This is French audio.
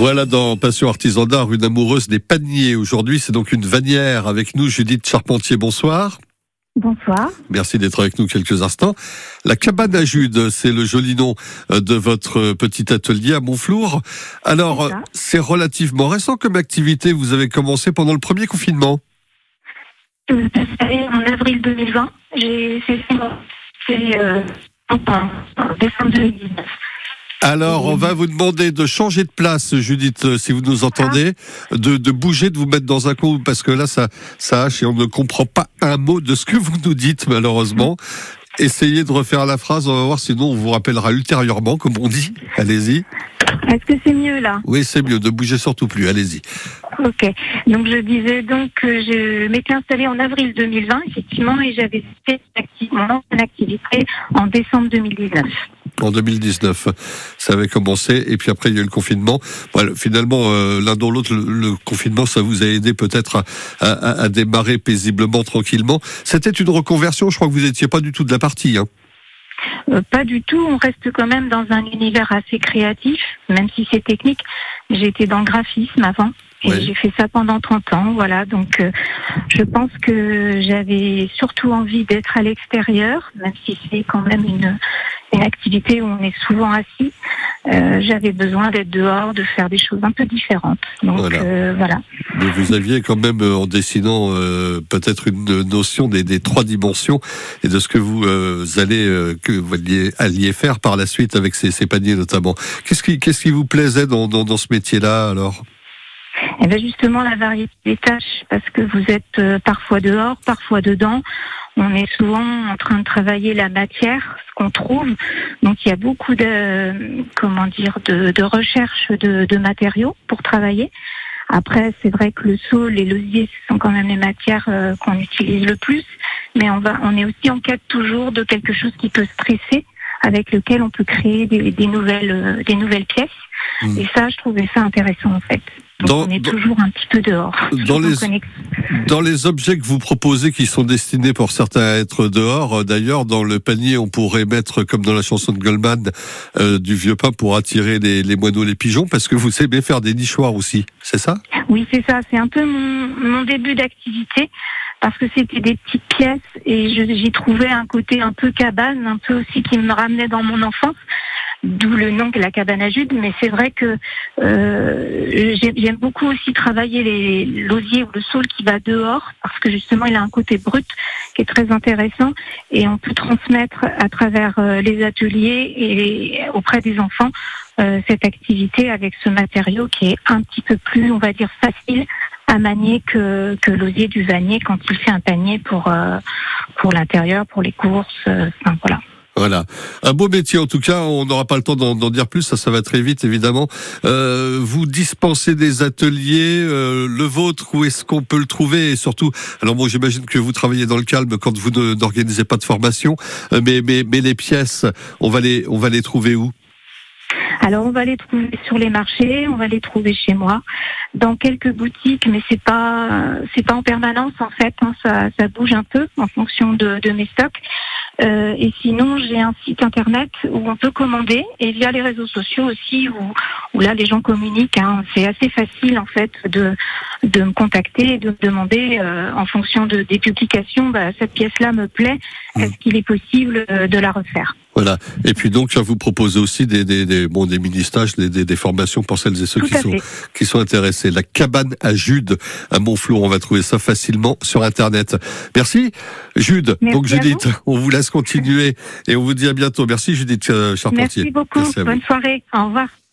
Voilà dans Passion Artisan d'Art, une amoureuse des paniers. Aujourd'hui, c'est donc une vanière avec nous, Judith Charpentier. Bonsoir. Bonsoir. Merci d'être avec nous quelques instants. La cabane à Jude, c'est le joli nom euh, de votre petit atelier à Montflour. Alors, C'est relativement récent comme activité. Vous avez commencé pendant le premier confinement. Euh, en avril 2020, j'ai fait c'est euh, en, en décembre 2019. Alors, on va vous demander de changer de place, Judith, euh, si vous nous entendez, de, de bouger, de vous mettre dans un coin, parce que là, ça, ça hache et on ne comprend pas un mot de ce que vous nous dites, malheureusement. Essayez de refaire la phrase, on va voir, sinon on vous rappellera ultérieurement, comme on dit. Allez-y. Est-ce que c'est mieux là Oui, c'est mieux, ne bougez surtout plus, allez-y. Ok. Donc je disais donc que je m'étais installée en avril 2020 effectivement et j'avais fait mon ancienne activité en décembre 2019. En 2019, ça avait commencé, et puis après, il y a eu le confinement. Voilà, finalement, euh, l'un dans l'autre, le, le confinement, ça vous a aidé peut-être à, à- à démarrer paisiblement, tranquillement. C'était une reconversion, je crois que vous n'étiez pas du tout de la partie. Hein. Euh, pas du tout. On reste quand même dans un univers assez créatif, même si c'est technique. Été dans le graphisme avant. Et Oui. j'ai fait ça pendant 30 ans, voilà. Donc, euh, je pense que j'avais surtout envie d'être à l'extérieur, même si c'est quand même une, une activité où on est souvent assis. Euh, j'avais besoin d'être dehors, de faire des choses un peu différentes. Donc, Voilà. euh, voilà. Mais vous aviez quand même, euh, en dessinant euh, peut-être une notion des, trois dimensions et de ce que vous euh, allez euh, que vous alliez, faire par la suite avec ces, ces paniers notamment. Qu'est-ce qui, qu'est-ce qui vous plaisait dans, dans, dans ce métier-là alors? Eh bien justement la variété des tâches, parce que vous êtes euh, parfois dehors, parfois dedans. On est souvent en train de travailler la matière, ce qu'on trouve. Donc il y a beaucoup de comment dire de, de recherche de, de matériaux pour travailler. Après, c'est vrai que le saule et l'osier ce sont quand même les matières euh, qu'on utilise le plus, mais on va, on est aussi en quête toujours de quelque chose qui peut stresser, avec lequel on peut créer des, des nouvelles, euh, des nouvelles pièces. Mm. Et ça, je trouvais ça intéressant en fait. Donc Dans- on est toujours un petit peu dehors. Dans les-. Dans les objets que vous proposez, qui sont destinés pour certains à être dehors, euh, d'ailleurs, dans le panier, on pourrait mettre, comme dans la chanson de Goldman, euh, du vieux pain pour attirer les, les moineaux, les pigeons, parce que vous aimez faire des nichoirs aussi, c'est ça? Oui, c'est ça. C'est un peu mon, mon début d'activité parce que c'était des petites pièces et j'y trouvais un côté un peu cabane, un peu aussi qui me ramenait dans mon enfance. D'où le nom que la cabane à Jude, mais c'est vrai que euh, j'ai- j'aime beaucoup aussi travailler les- l'osier ou le saule qui va dehors, parce que justement il a un côté brut qui est très intéressant et on peut transmettre à travers euh, les ateliers et auprès des enfants euh, cette activité avec ce matériau qui est un petit peu plus, on va dire, facile à manier que, que l'osier du vanier quand il fait un panier pour, euh, pour l'intérieur, pour les courses. euh, enfin, voilà. Un beau métier en tout cas. On n'aura pas le temps d'en dire plus, ça, ça va très vite évidemment. Euh, vous dispensez des ateliers, euh, le vôtre, où est-ce qu'on peut le trouver? Et surtout, alors moi j'imagine que vous travaillez dans le calme quand vous n'organisez pas de formation, euh, mais, mais, mais les pièces, on va les, on va les trouver où? Alors on va les trouver sur les marchés, on va les trouver chez moi, dans quelques boutiques, mais c'est pas c'est pas en permanence en fait, hein, ça, ça bouge un peu en fonction de, de mes stocks. Euh, et sinon j'ai un site internet où on peut commander et via les réseaux sociaux aussi où, où là les gens communiquent. hein. c'est assez facile en fait de de me contacter et de me demander euh, en fonction de, des publications, bah, cette pièce-là me plaît, Mm. est-ce qu'il est possible euh, de la refaire? Voilà. Et puis donc, vous proposez aussi des, des, des, bon, des mini-stages, des, des, des formations pour celles et ceux Tout qui sont, fait. qui sont intéressés. La cabane à Jude à Montflour, on va trouver ça facilement sur Internet. Merci, Jude. Merci donc, Judith, on vous laisse continuer et on vous dit à bientôt. Merci, Judith euh, Charpentier. Merci beaucoup, Merci bonne soirée, au revoir.